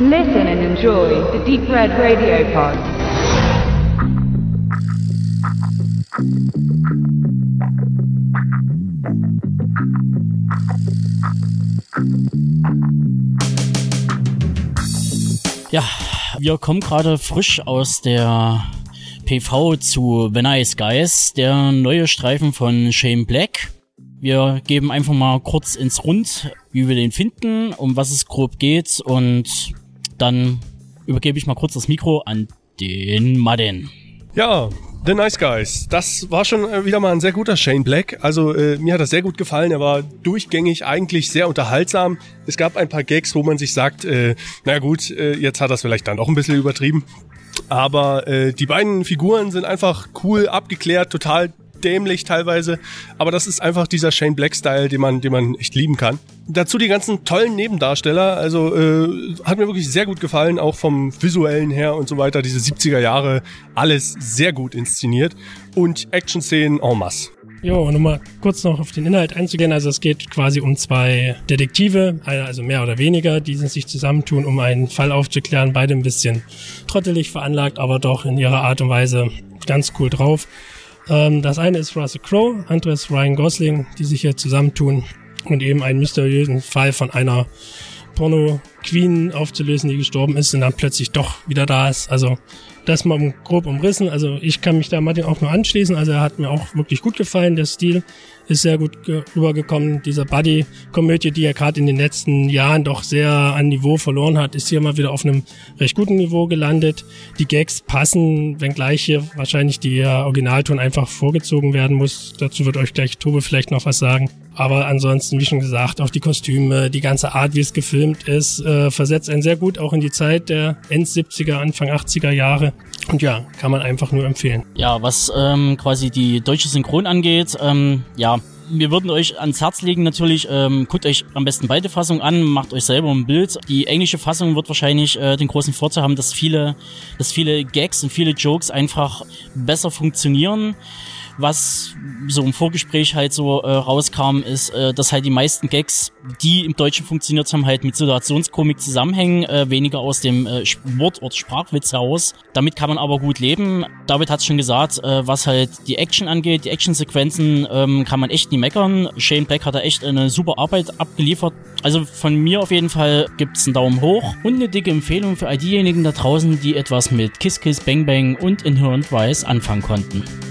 Listen and enjoy the Deep Red Radio Pod. Ja, wir kommen gerade frisch aus der PV zu The Nice Guys, der neue Streifen von Shane Black. Wir geben einfach mal kurz ins Rund, wie wir den finden, um was es grob geht und dann übergebe ich mal kurz das Mikro an den Madden. Ja, The Nice Guys. Das war schon äh, wieder mal ein sehr guter Shane Black. Also äh, mir hat das sehr gut gefallen. Er war durchgängig eigentlich sehr unterhaltsam. Es gab ein paar Gags, wo man sich sagt, äh, na gut, äh, jetzt hat es vielleicht dann auch ein bisschen übertrieben. Aber äh, die beiden Figuren sind einfach cool, abgeklärt, total dämlich teilweise, aber das ist einfach dieser Shane Black Style, den man, den man echt lieben kann. Dazu die ganzen tollen Nebendarsteller, also äh, hat mir wirklich sehr gut gefallen, auch vom visuellen her und so weiter, diese 70er Jahre, alles sehr gut inszeniert und Action-Szenen en masse. Jo, und um mal kurz noch auf den Inhalt einzugehen, also es geht quasi um zwei Detektive, also mehr oder weniger, die sich zusammentun, um einen Fall aufzuklären, beide ein bisschen trottelig veranlagt, aber doch in ihrer Art und Weise ganz cool drauf. Ähm, das eine ist Russell Crowe, andere ist Ryan Gosling, die sich hier zusammentun und eben einen mysteriösen Fall von einer Porno-Queen aufzulösen, die gestorben ist und dann plötzlich doch wieder da ist. Also das mal grob umrissen. Also ich kann mich da Martin auch nur anschließen. Also er hat mir auch wirklich gut gefallen. Der Stil ist sehr gut rübergekommen. Dieser Buddy-Komödie, die er gerade in den letzten Jahren doch sehr an Niveau verloren hat, ist hier mal wieder auf einem recht guten Niveau gelandet. Die Gags passen, wenngleich hier wahrscheinlich der Originalton einfach vorgezogen werden muss. Dazu wird euch gleich Tobe vielleicht noch was sagen. Aber ansonsten, wie schon gesagt, auch die Kostüme, die ganze Art, wie es gefilmt ist, äh, versetzt einen sehr gut auch in die Zeit der End 70er, Anfang 80er Jahre. Und ja, kann man einfach nur empfehlen. Ja, was ähm, quasi die deutsche Synchron angeht, ähm, ja, wir würden euch ans Herz legen natürlich, ähm, guckt euch am besten beide Fassungen an, macht euch selber ein Bild. Die englische Fassung wird wahrscheinlich äh, den großen Vorteil haben, dass viele, dass viele Gags und viele Jokes einfach besser funktionieren was so im Vorgespräch halt so äh, rauskam, ist, äh, dass halt die meisten Gags, die im Deutschen funktioniert haben, halt mit Situationskomik zusammenhängen, äh, weniger aus dem äh, Wortort Sprachwitz heraus. Damit kann man aber gut leben. David hat schon gesagt, äh, was halt die Action angeht, die Actionsequenzen ähm, kann man echt nie meckern. Shane Black hat da echt eine super Arbeit abgeliefert. Also von mir auf jeden Fall gibt's einen Daumen hoch und eine dicke Empfehlung für all diejenigen da draußen, die etwas mit Kiss Kiss Bang Bang und Inherent Vice anfangen konnten.